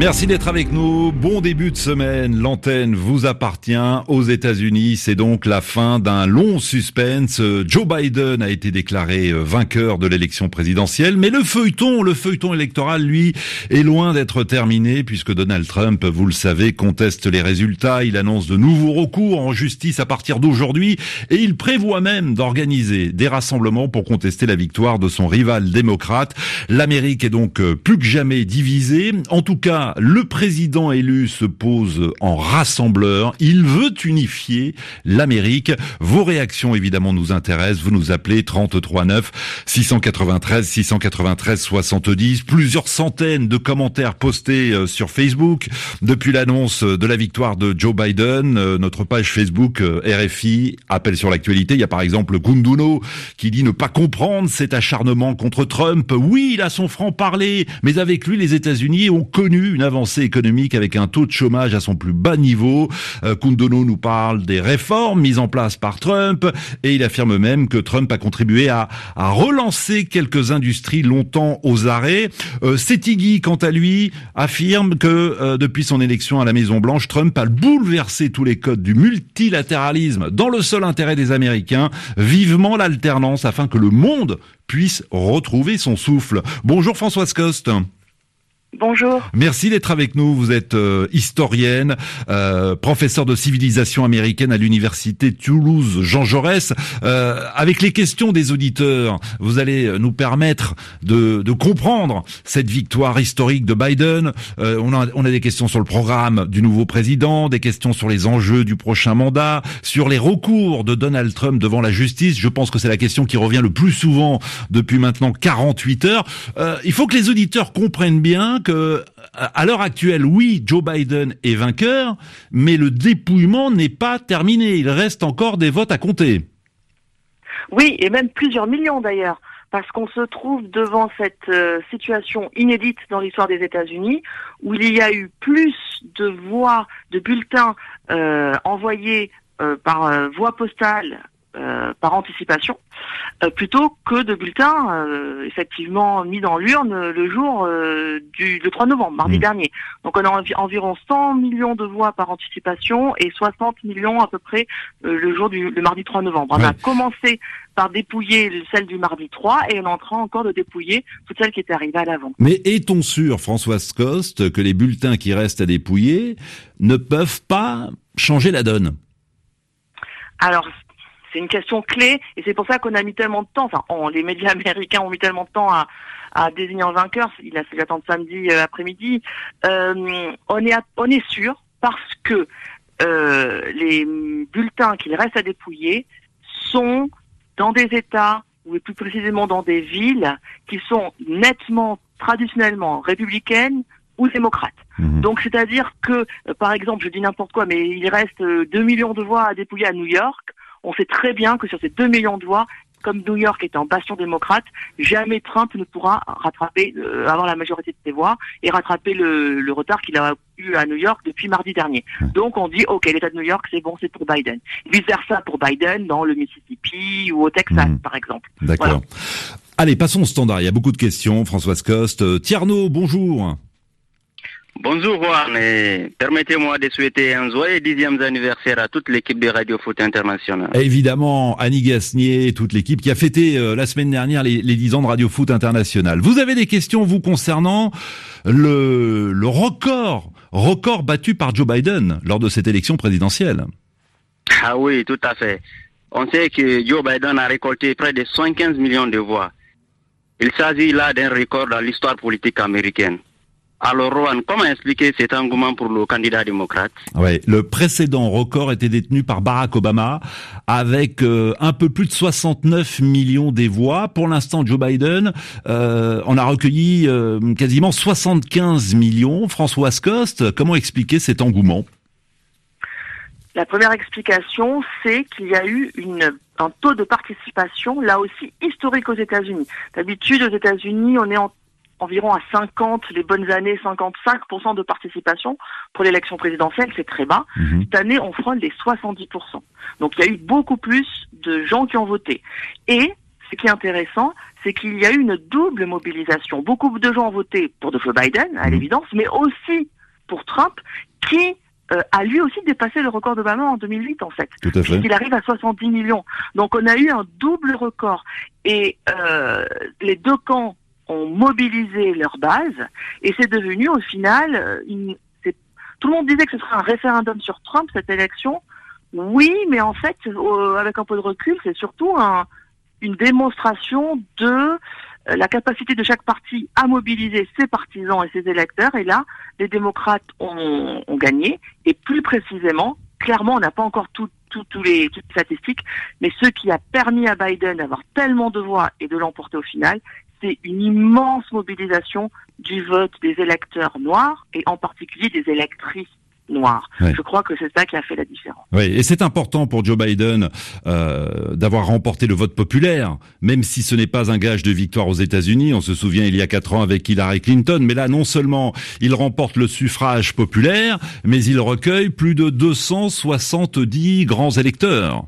Merci d'être avec nous. Bon début de semaine. L'antenne vous appartient aux États-Unis. C'est donc la fin d'un long suspense. Joe Biden a été déclaré euh, vainqueur de l'élection présidentielle, mais le feuilleton, le feuilleton électoral, lui, est loin d'être terminé puisque Donald Trump, vous le savez, conteste les résultats. Il annonce de nouveaux recours en justice à partir d'aujourd'hui et il prévoit même d'organiser des rassemblements pour contester la victoire de son rival démocrate. L'Amérique est donc euh, plus que jamais divisée. En tout cas, le président élu se pose en rassembleur. Il veut unifier l'Amérique. Vos réactions, évidemment, nous intéressent. Vous nous appelez 33 9 693 693 70. Plusieurs centaines de commentaires postés euh, sur Facebook depuis l'annonce de la victoire de Joe Biden. Euh, notre page Facebook euh, RFI appelle sur l'actualité. Il y a par exemple Gunduno qui dit ne pas comprendre cet acharnement contre Trump. Oui, il a son franc parler, mais avec lui, les États-Unis ont connu une avancée économique avec un taux de chômage à son plus bas niveau. Euh, Kundono nous parle des réformes mises en place par Trump et il affirme même que Trump a contribué à, à relancer quelques industries longtemps aux arrêts. Euh, Setigui, quant à lui, affirme que euh, depuis son élection à la Maison Blanche, Trump a bouleversé tous les codes du multilatéralisme dans le seul intérêt des Américains. Vivement l'alternance afin que le monde puisse retrouver son souffle. Bonjour Françoise Coste. Bonjour. Merci d'être avec nous. Vous êtes euh, historienne, euh, professeur de civilisation américaine à l'université Toulouse Jean Jaurès. Euh, avec les questions des auditeurs, vous allez nous permettre de, de comprendre cette victoire historique de Biden. on, a, on a des questions sur le programme du nouveau président, des questions sur les enjeux du prochain mandat, sur les recours de Donald Trump devant la justice. Je pense que c'est la question qui revient le plus souvent depuis maintenant 48 heures. il faut que les auditeurs comprennent bien que à l'heure actuelle, oui, Joe Biden est vainqueur, mais le dépouillement n'est pas terminé. Il reste encore des votes à compter. Oui, et même plusieurs millions d'ailleurs, parce qu'on se trouve devant cette euh, situation inédite dans l'histoire des États-Unis, où il y a eu plus de voix, de bulletins euh, envoyés euh, par voie postale euh, par anticipation, euh, plutôt que de bulletins euh, effectivement mis dans l'urne le jour du le 3 novembre, mardi mmh. dernier. Donc on a environ 100 millions de voix par anticipation et 60 millions à peu près le jour du le mardi 3 novembre. On a commencé par dépouiller celle du mardi 3 et on est en train encore de dépouiller toutes celles qui étaient arrivées à l'avant. Mais est-on sûr, Françoise Coste, que les bulletins qui restent à dépouiller ne peuvent pas changer la donne? Alors, c'est une question clé et c'est pour ça qu'on a mis tellement de temps, enfin les médias américains ont mis tellement de temps à, désigner un vainqueur, il a fallu attendre samedi euh, après-midi. Euh, on, est on est sûr parce que euh, les bulletins qu'il reste à dépouiller sont dans des États ou plus précisément dans des villes qui sont nettement traditionnellement républicaines ou démocrates. Mhm. Donc c'est-à-dire que, par exemple, je dis n'importe quoi, mais il reste 2 millions de voix à dépouiller à New York on sait très bien que sur ces 2 millions de voix, comme New York est en bastion démocrate, jamais Trump ne pourra rattraper, euh, avoir la majorité de ses voix et rattraper le, retard qu'il a eu à New York depuis mardi dernier. Donc on dit, ok, l'État de New York, c'est bon, c'est pour Biden. Vice versa pour Biden dans le Mississippi ou au Texas, hmm. par exemple. D'accord. Allez, passons au standard. Il y a beaucoup de questions. Françoise Coste. Euh, Tierno, bonjour. Bonjour Juan, permettez-moi de souhaiter un joyeux dixième anniversaire à toute l'équipe de Radio Foot International. Évidemment, Annie Gasnier et toute l'équipe qui a fêté euh, la semaine dernière les, les 10 ans de Radio Foot International. Vous avez des questions, vous, concernant le, le record, record battu par Joe Biden lors de cette élection présidentielle Ah oui, tout à fait. On sait que Joe Biden a récolté près de 115 millions de voix. Il s'agit là d'un record dans l'histoire politique américaine. Alors, Rohan, comment expliquer cet engouement pour le candidat démocrate Ouais, le précédent record était détenu par Barack Obama avec euh, un peu plus de 69 millions des voix. Pour l'instant, Joe Biden euh, en a recueilli euh, quasiment 75 millions. François Coste, comment expliquer cet engouement? La première explication, c'est qu'il y a eu une un taux de participation là aussi historique aux États-Unis. D'habitude, aux États-Unis, on est en environ à 50, les bonnes années, 55% de participation pour l'élection présidentielle, c'est très bas. Mhm. Cette année, on frôle les 70%. Donc il y a eu beaucoup plus de gens qui ont voté. Et ce qui est intéressant, c'est qu'il y a eu une double mobilisation. Beaucoup de gens ont voté pour Joe Biden, à Mhm. l'évidence, mais aussi pour Trump, qui euh, a lui aussi dépassé le record d'Obama en 2008, en fait Tout à fait. puisqu'il arrive à 70 millions. Donc on a eu un double record. Et euh, les deux camps ont mobilisé leur base, et c'est devenu au final, euh, tout le monde disait que ce serait un référendum sur Trump, cette élection. Oui, mais en fait, avec un peu de recul, c'est surtout un- une démonstration de euh, la capacité de chaque parti à mobiliser ses partisans et ses électeurs. Et là, les démocrates ont, gagné. Et plus précisément, clairement, on n'a pas encore tout, les, toutes les statistiques, mais ce qui a permis à Biden d'avoir tellement de voix et de l'emporter au final, une immense mobilisation du vote des électeurs noirs et en particulier des électrices noires. Ouais. Je crois que c'est ça qui a fait la différence. Oui, et c'est important pour Joe Biden euh, d'avoir remporté le vote populaire, même si ce n'est pas un gage de victoire aux États-Unis. On se souvient il y a quatre ans avec Hillary Clinton, mais là non seulement il remporte le suffrage populaire, mais il recueille plus de 270 grands électeurs.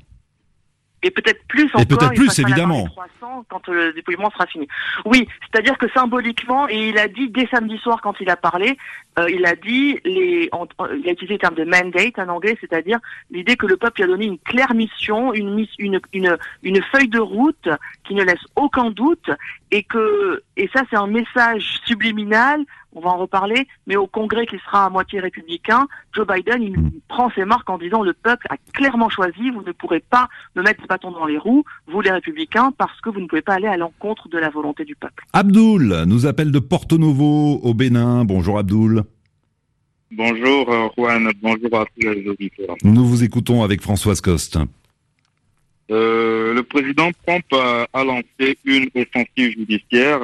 Et peut-être plus encore. peut-être il plus, évidemment. des 300 quand euh, le dépouillement sera fini. Oui, c'est-à-dire que symboliquement, et il a dit dès samedi soir quand il a parlé, euh, il a dit les, en- il a utilisé le terme de mandate en anglais, c'est-à-dire l'idée que le peuple lui a donné une claire mission, une, une, une, une feuille de route qui ne laisse aucun doute, et que et ça c'est un message subliminal. On va en reparler, mais au Congrès qui sera à moitié républicain, Joe Biden il Mm. prend ses marques en disant le peuple a clairement choisi, vous ne pourrez pas me mettre ce bâton dans les roues, vous les républicains, parce que vous ne pouvez pas aller à l'encontre de la volonté du peuple. Abdoul nous appelle de Porto Novo au Bénin. Bonjour Abdoul. Bonjour euh, Juan, bonjour à tous les auditeurs. Nous vous écoutons avec Françoise Coste. Euh, le président Trump a, a lancé une offensive judiciaire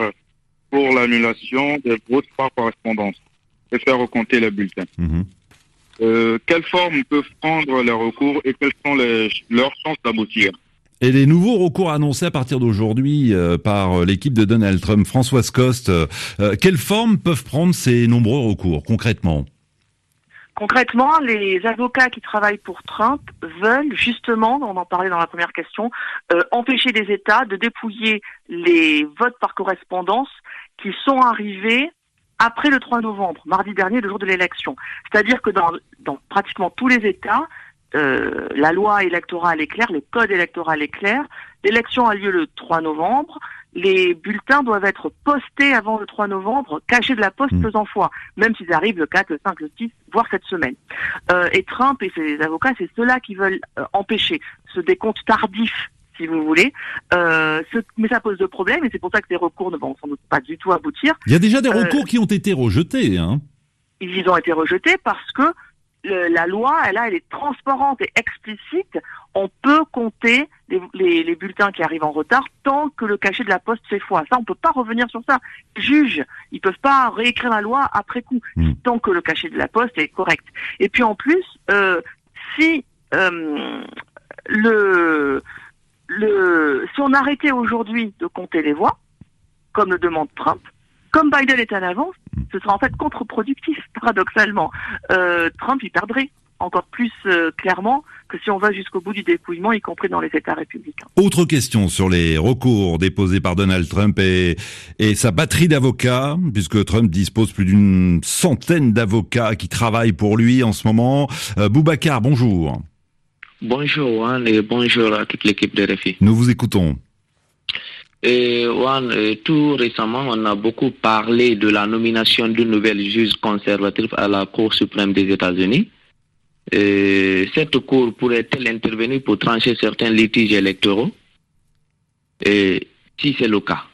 pour l'annulation des votes par correspondance et faire recompter les bulletins. Mhm. Euh, quelle forme peuvent prendre les recours et quelles sont les, leurs chances d'aboutir? Et les nouveaux recours annoncés à partir d'aujourd'hui euh, par l'équipe de Donald Trump, Françoise Coste, euh, euh, quelle forme peuvent prendre ces nombreux recours concrètement? Concrètement, les avocats qui travaillent pour Trump veulent justement, on en parlait dans la première question, euh, empêcher les États de dépouiller les votes par correspondance qui sont arrivés après le 3 novembre, mardi dernier, le jour de l'élection. C'est-à-dire que dans, dans pratiquement tous les États, euh, la loi électorale est claire, le code électoral est clair, l'élection a lieu le 3 novembre, les bulletins doivent être postés avant le 3 novembre, cachés de la poste Mm. faisant foi, même s'ils arrivent le 4, le 5, le 6, voire cette semaine. Euh, et Trump et ses avocats, c'est ceux-là qui veulent euh, empêcher ce décompte tardif, si vous voulez. Euh, ce- mais ça pose de problèmes et c'est pour ça que les recours ne vont sans doute pas du tout aboutir. Il y a déjà des Euh, recours qui ont été rejetés. Hein Ils ont été rejetés parce que le- la loi, elle, elle est transparente et explicite. On peut compter les, les- les bulletins qui arrivent en retard tant que le cachet de la poste fait foi. Ça, on peut pas revenir sur ça. Les juges, ils peuvent pas réécrire la loi après coup Mm. tant que le cachet de la poste est correct. Et puis en plus, euh, si euh, le, le, si on arrêtait aujourd'hui de compter les voix, comme le demande Trump, comme Biden est en avance, ce sera en fait contre-productif, paradoxalement. Euh, Trump y perdrait encore plus euh, clairement que si on va jusqu'au bout du dépouillement, y compris dans les États républicains. Autre question sur les recours déposés par Donald Trump et, et sa batterie d'avocats, puisque Trump dispose plus d'une centaine d'avocats qui travaillent pour lui en ce moment. Euh, Boubacar, bonjour. Bonjour Juan et bonjour à toute l'équipe de RFI. Nous vous écoutons. Et Juan, euh, tout récemment, on a beaucoup parlé de la nomination d'une nouvelle juge conservatrice à la Cour suprême des États-Unis. Et cette Cour pourrait-elle intervenir pour trancher certains litiges électoraux? Et si c'est le cas,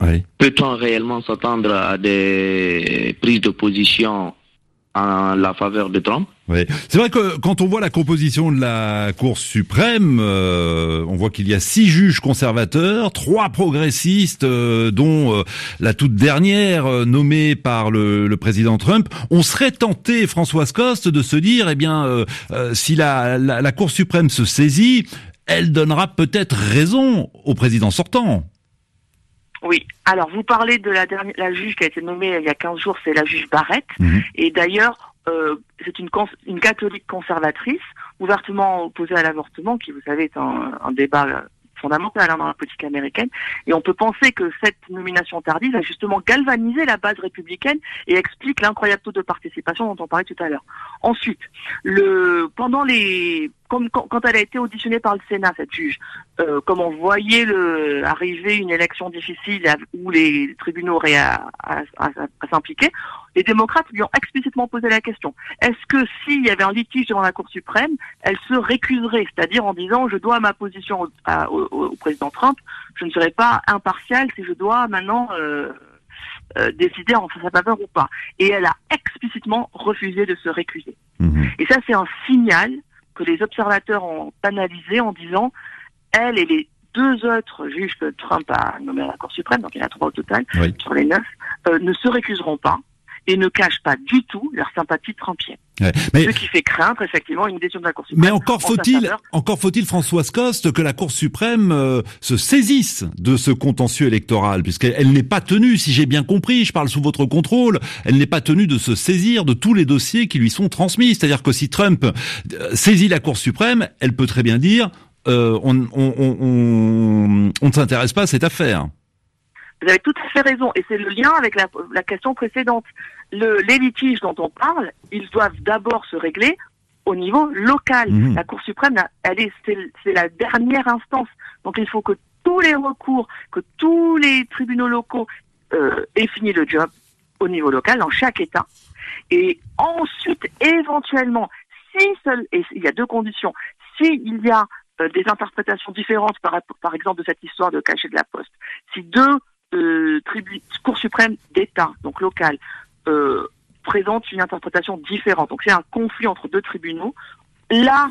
Oui. peut-on réellement s'attendre à des prises de position en la faveur de Trump Oui. C'est vrai que quand on voit la composition de la Cour suprême, euh, on voit qu'il y a six juges conservateurs, trois progressistes, euh, dont euh, la toute dernière euh, nommée par le, le président Trump. On serait tenté, Françoise Coste, de se dire, eh bien, euh, euh, si la, la, la Cour suprême se saisit, elle donnera peut-être raison au président sortant. Oui. Alors, vous parlez de la dernière, la juge qui a été nommée il y a 15 jours, c'est la juge Barrett. Mhm. Et d'ailleurs, euh, c'est une, une catholique conservatrice, ouvertement opposée à l'avortement, qui, vous savez, est un, un débat euh, fondamental hein, dans la politique américaine. Et on peut penser que cette nomination tardive a justement galvanisé la base républicaine et explique l'incroyable taux de participation dont on parlait tout à l'heure. Ensuite, le pendant les comme quand, quand elle a été auditionnée par le Sénat, cette juge, euh, comme on voyait le, arriver une élection difficile à- où les tribunaux auraient à, à- à- s'impliquer, les démocrates lui ont explicitement posé la question est-ce que s'il y avait un litige devant la Cour suprême, elle se récuserait, c'est-à-dire en disant je dois ma position au- au président Trump, je ne serai pas impartial si je dois maintenant euh, euh, décider en sa faveur ou pas. Et elle a explicitement refusé de se récuser. Mhm. Et ça, c'est un signal que les observateurs ont analysé en disant, elle et les deux autres juges que Trump a nommés à la Cour suprême, donc il y en a trois au total, Oui. sur les neuf, euh, ne se récuseront pas et ne cachent pas du tout leur sympathie trumpienne. Ouais. Mais Ce qui fait craindre effectivement une décision de la Cour suprême. Mais encore faut-il, encore faut-il, Françoise Coste, que la Cour suprême euh, se saisisse de ce contentieux électoral, puisqu'elle elle n'est pas tenue, si j'ai bien compris, je parle sous votre contrôle, elle n'est pas tenue de se saisir de tous les dossiers qui lui sont transmis. C'est-à-dire que si Trump euh, saisit la Cour suprême, elle peut très bien dire euh, on, on, on, on, on ne s'intéresse pas à cette affaire. Vous avez tout à fait raison, et c'est le lien avec la, la question précédente. Le, les litiges dont on parle, ils doivent d'abord se régler au niveau local. Mhm. La Cour suprême, elle est, c'est, c'est la dernière instance. Donc il faut que tous les recours, que tous les tribunaux locaux euh, aient fini le job au niveau local, dans chaque État. Et ensuite, éventuellement, si seul, et il y a deux conditions, si il y a euh, des interprétations différentes, par, par exemple, de cette histoire de cachet de la poste, si deux euh, tribu- cours suprêmes d'État, donc local, euh, présentent une interprétation différente, donc c'est un conflit entre deux tribunaux, là,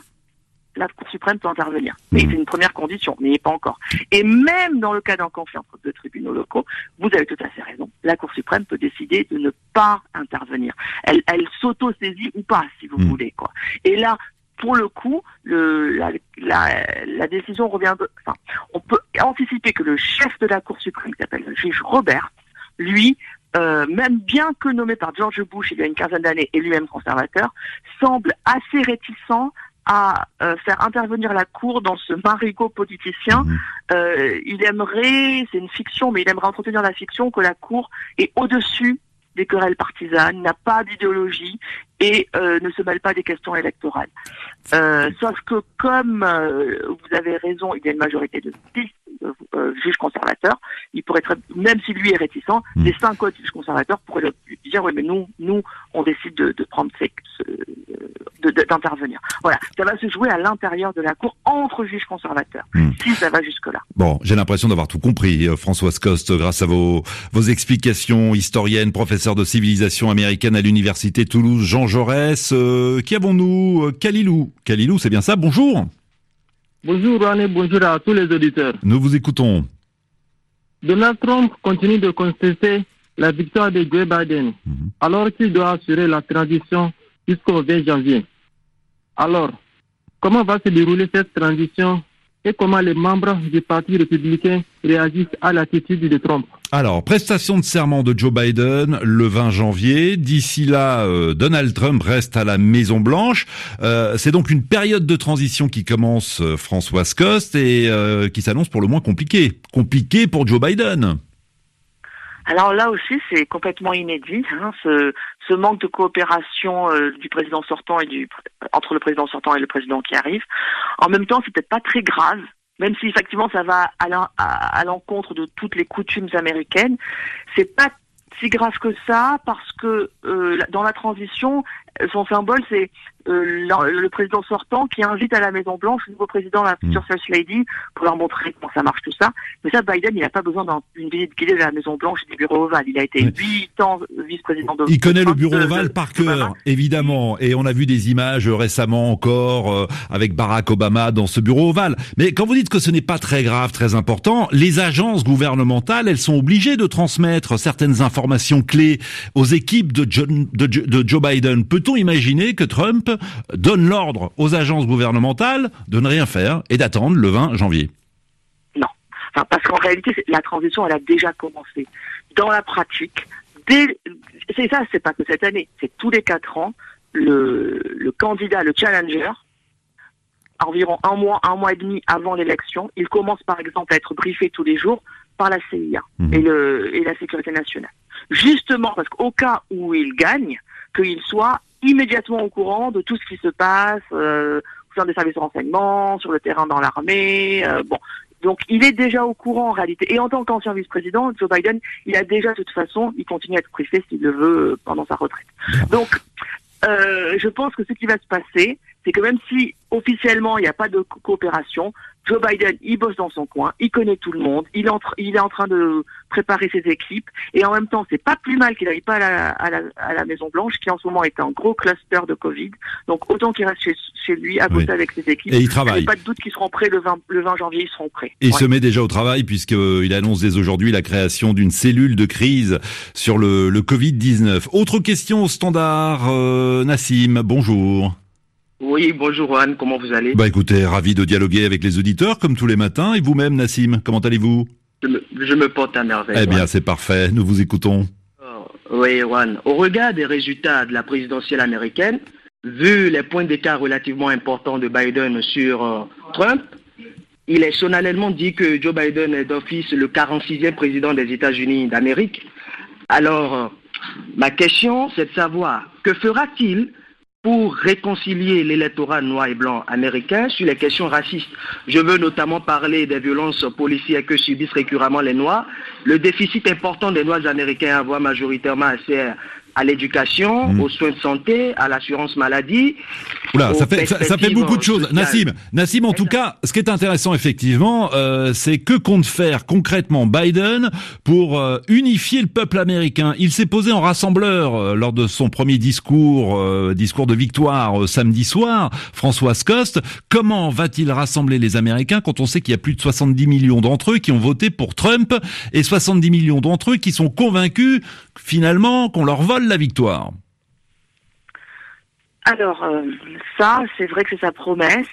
la Cour suprême peut intervenir. Mais Mhm. c'est une première condition, mais pas encore. Et même dans le cas d'un conflit entre deux tribunaux locaux, vous avez tout à fait raison, la Cour suprême peut décider de ne pas intervenir. Elle, elle s'auto-saisit ou pas, si vous Mhm. voulez. quoi. Et là, pour le coup, le, la, la, la décision revient... de- Enfin, on peut anticiper que le chef de la Cour suprême, qui s'appelle le juge Robert, lui, euh, même bien que nommé par George Bush il y a une quinzaine d'années et lui-même conservateur, semble assez réticent à euh, faire intervenir la Cour dans ce marigot politicien. Mhm. Euh, il aimerait, c'est une fiction, mais il aimerait entretenir la fiction que la Cour est au-dessus des querelles partisanes, n'a pas d'idéologie et euh, ne se mêle pas des questions électorales. Euh, sauf que comme euh, vous avez raison, il y a une majorité de six euh, euh, juges conservateurs, il pourrait très, même si lui est réticent, Mm. les cinq autres juges conservateurs pourraient lui dire oui mais nous, nous, on décide de, de prendre ces, ce- de- de- d'intervenir. Voilà, ça va se jouer à l'intérieur de la cour entre juges conservateurs, Mm. si ça va jusque là. Bon, j'ai l'impression d'avoir tout compris, euh, Françoise Coste, grâce à vos, vos explications, historienne, professeur de civilisation américaine à l'université Toulouse, Jean Jaurès. Euh, qui avons-nous Kalilou? Kalilou, c'est bien ça? Bonjour. Bonjour René, bonjour à tous les auditeurs. Nous vous écoutons. Donald Trump continue de contester la victoire de Joe Biden, Mhm. alors qu'il doit assurer la transition jusqu'au 20 janvier. Alors, comment va se dérouler cette transition et comment les membres du Parti républicain réagissent à l'attitude de Trump Alors, prestation de serment de Joe Biden le 20 janvier. D'ici là, euh, Donald Trump reste à la Maison Blanche. Euh, c'est donc une période de transition qui commence, euh, Françoise Coste, et euh, qui s'annonce pour le moins compliquée. Compliquée pour Joe Biden. Alors là aussi, c'est complètement inédit, hein, ce, ce manque de coopération euh, du président sortant et du entre le président sortant et le président qui arrive. En même temps, c'est peut-être pas très grave, même si effectivement ça va à l'en- à- à l'encontre de toutes les coutumes américaines. C'est pas si grave que ça parce que euh, dans la transition, son symbole c'est euh, le président sortant qui invite à la Maison Blanche le nouveau président, la future First Lady, pour leur montrer comment ça marche tout ça. Mais ça, Biden, il n'a pas besoin d'un- d'une visite guidée de la Maison Blanche et du bureau ovale. Il a été huit ans vice-président de. Il connaît le bureau ovale par cœur, évidemment. Et on a vu des images récemment encore euh, avec Barack Obama dans ce bureau ovale. Mais quand vous dites que ce n'est pas très grave, très important, les agences gouvernementales, elles sont obligées de transmettre certaines informations clés aux équipes de, John- de Jo- de Joe Biden. Peut-on imaginer que Trump donne l'ordre aux agences gouvernementales de ne rien faire et d'attendre le 20 janvier? Enfin, parce qu'en réalité, la transition, elle a déjà commencé. Dans la pratique, dès, c'est ça, c'est pas que cette année, c'est tous les quatre ans, le, le candidat, le challenger, environ un mois, un mois et demi avant l'élection, il commence par exemple à être briefé tous les jours par la CIA Mhm. et, le, et la sécurité nationale. Justement parce qu'au cas où il gagne, qu'il soit immédiatement au courant de tout ce qui se passe euh, au sein des services de renseignement, sur le terrain dans l'armée. euh, bon, donc il est déjà au courant en réalité. Et en tant qu'ancien vice-président, Joe Biden, il a déjà de toute façon, il continue à être briefé s'il le veut euh, pendant sa retraite. Donc, euh, je pense que ce qui va se passer, c'est que même si officiellement il n'y a pas de co- coopération, Joe Biden, il bosse dans son coin, il connaît tout le monde, il est en, tr- il est en train de préparer ses équipes, et en même temps, c'est pas plus mal qu'il n'aille pas à la, à la, à la Maison Blanche, qui en ce moment est un gros cluster de Covid. Donc autant qu'il reste chez, chez lui à bosser Oui. avec ses équipes. Et il travaille. pas de doute qu'ils seront prêts le 20, le 20 janvier, ils seront prêts. Et il se met déjà au travail puisqu'il annonce dès aujourd'hui la création d'une cellule de crise sur le, le Covid-19. Autre question au standard, euh, Nassim, bonjour. Oui, bonjour Juan, comment vous allez? Bah écoutez, ravi de dialoguer avec les auditeurs comme tous les matins. Et vous-même, Nassim, comment allez-vous? Je me, je me porte à merveille. Eh bien, c'est parfait, nous vous écoutons. Oui, Juan. Au regard des résultats de la présidentielle américaine, vu les points d'écart relativement importants de Biden sur euh, Trump, il est solennellement dit que Joe Biden est d'office le 46e président des États-Unis d'Amérique. Alors, euh, ma question, c'est de savoir que fera-t-il pour réconcilier l'électorat noir et blanc américain sur les questions racistes. Je veux notamment parler des violences policières que subissent récurremment les Noirs, le déficit important des Noirs américains à avoir majoritairement accès à l'éducation, Mm. aux soins de santé, à l'assurance maladie. Oula, ça fait, ça, ça fait beaucoup de choses. sociales. Nassim, Nassim, en tout cas, ce qui est intéressant effectivement, euh, c'est que compte faire concrètement Biden pour euh, unifier le peuple américain. Il s'est posé en rassembleur euh, lors de son premier discours, euh, discours de victoire euh, samedi soir. François Coste, comment va-t-il rassembler les Américains quand on sait qu'il y a plus de 70 millions d'entre eux qui ont voté pour Trump et 70 millions d'entre eux qui sont convaincus finalement qu'on leur vole la victoire Alors, euh, ça, c'est vrai que c'est sa promesse.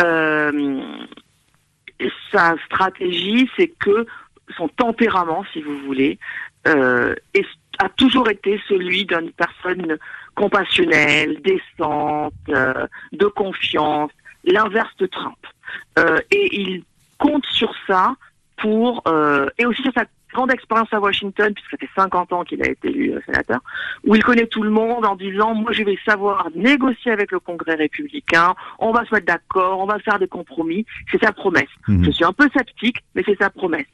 Euh, sa stratégie, c'est que son tempérament, si vous voulez, euh, a toujours été celui d'une personne compassionnelle, décente, de confiance, l'inverse de Trump. Et il compte sur ça pour euh, et aussi sur sa grande expérience à Washington, puisque ça fait 50 ans qu'il a été élu euh, sénateur, où il connaît tout le monde en disant moi je vais savoir négocier avec le Congrès républicain, on va se mettre d'accord, on va faire des compromis, c'est sa promesse. Mhm. Je suis un peu sceptique, mais c'est sa promesse.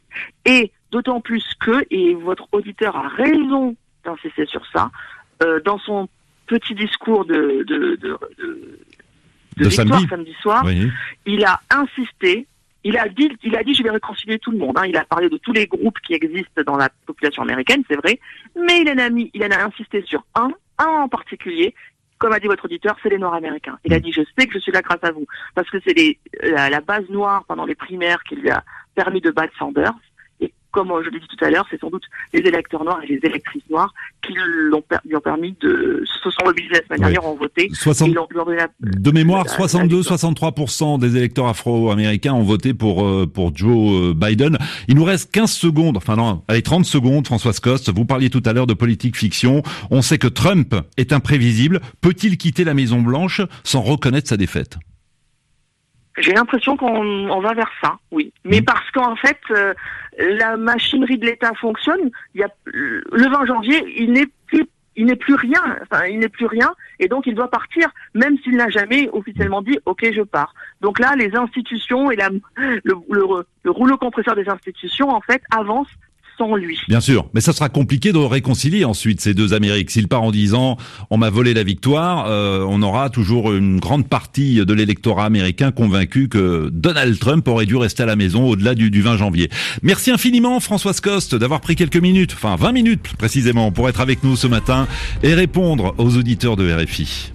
Et d'autant plus que, et votre auditeur a raison d'insister sur ça, euh, dans son petit discours de, de, de, de, De victoire samedi. samedi soir, Oui. il a insisté, il a dit, il a dit, je vais réconcilier tout le monde. hein. Il a parlé de tous les groupes qui existent dans la population américaine, c'est vrai, mais il en a mis, il en a insisté sur un, un en particulier. Comme a dit votre auditeur, c'est les Noirs américains. Il a dit, je sais que je suis là grâce à vous, parce que c'est la base noire pendant les primaires qui lui a permis de battre Sanders. Comme euh, je l'ai dit tout à l'heure, c'est sans doute les électeurs noirs et les électrices noires qui l'ont lui ont permis de se sont mobilisés la semaine Ouais. dernière, ont voté. 60 Ils l'ont- lui ont donné la- De mémoire, la- la 62-63% des électeurs afro-américains ont voté pour euh, pour Joe euh, Biden. Il nous reste 15 secondes, enfin non, allez 30 secondes, Françoise Coste. Vous parliez tout à l'heure de politique fiction. On sait que Trump est imprévisible. Peut-il quitter la Maison Blanche sans reconnaître sa défaite? J'ai l'impression qu'on on va vers ça, oui. Mais Mhm. parce qu'en fait, euh, la machinerie de l'État fonctionne. Il y a le 20 janvier, il n'est plus, il n'est plus rien. Enfin, il n'est plus rien, et donc il doit partir, même s'il n'a jamais officiellement dit OK, je pars. Donc là, les institutions et la, le, le, le rouleau compresseur des institutions, en fait, avancent Bien sûr, mais ça sera compliqué de réconcilier ensuite ces deux Amériques. S'il part en disant on m'a volé la victoire, euh, on aura toujours une grande partie de l'électorat américain convaincu que Donald Trump aurait dû rester à la maison au-delà du, du 20 janvier. Merci infiniment Françoise Coste d'avoir pris quelques minutes, enfin 20 minutes précisément, pour être avec nous ce matin et répondre aux auditeurs de RFI.